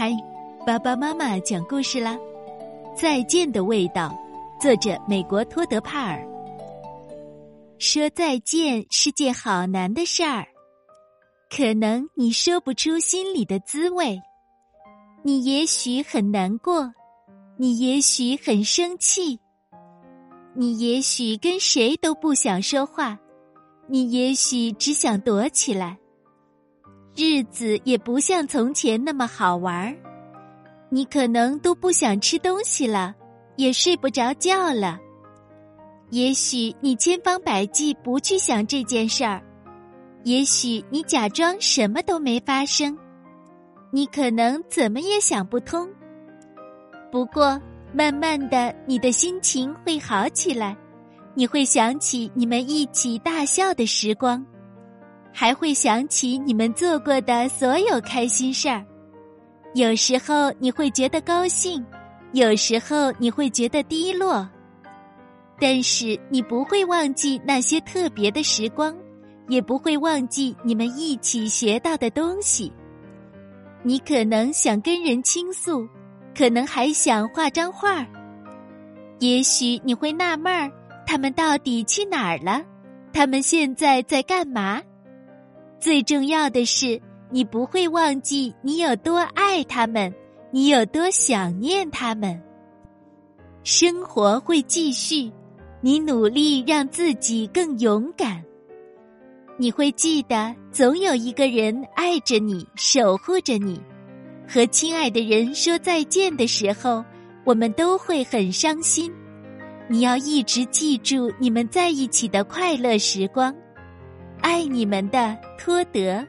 嗨，爸爸妈妈讲故事啦！再见的味道，作者美国托德帕尔。说再见是件好难的事儿，可能你说不出心里的滋味。你也许很难过，你也许很生气，你也许跟谁都不想说话，你也许只想躲起来。日子也不像从前那么好玩儿，你可能都不想吃东西了，也睡不着觉了。也许你千方百计不去想这件事儿，也许你假装什么都没发生，你可能怎么也想不通。不过，慢慢的，你的心情会好起来，你会想起你们一起大笑的时光。还会想起你们做过的所有开心事儿，有时候你会觉得高兴，有时候你会觉得低落，但是你不会忘记那些特别的时光，也不会忘记你们一起学到的东西。你可能想跟人倾诉，可能还想画张画儿，也许你会纳闷儿，他们到底去哪儿了？他们现在在干嘛？最重要的是，你不会忘记你有多爱他们，你有多想念他们。生活会继续，你努力让自己更勇敢。你会记得，总有一个人爱着你，守护着你。和亲爱的人说再见的时候，我们都会很伤心。你要一直记住你们在一起的快乐时光。爱你们的托德。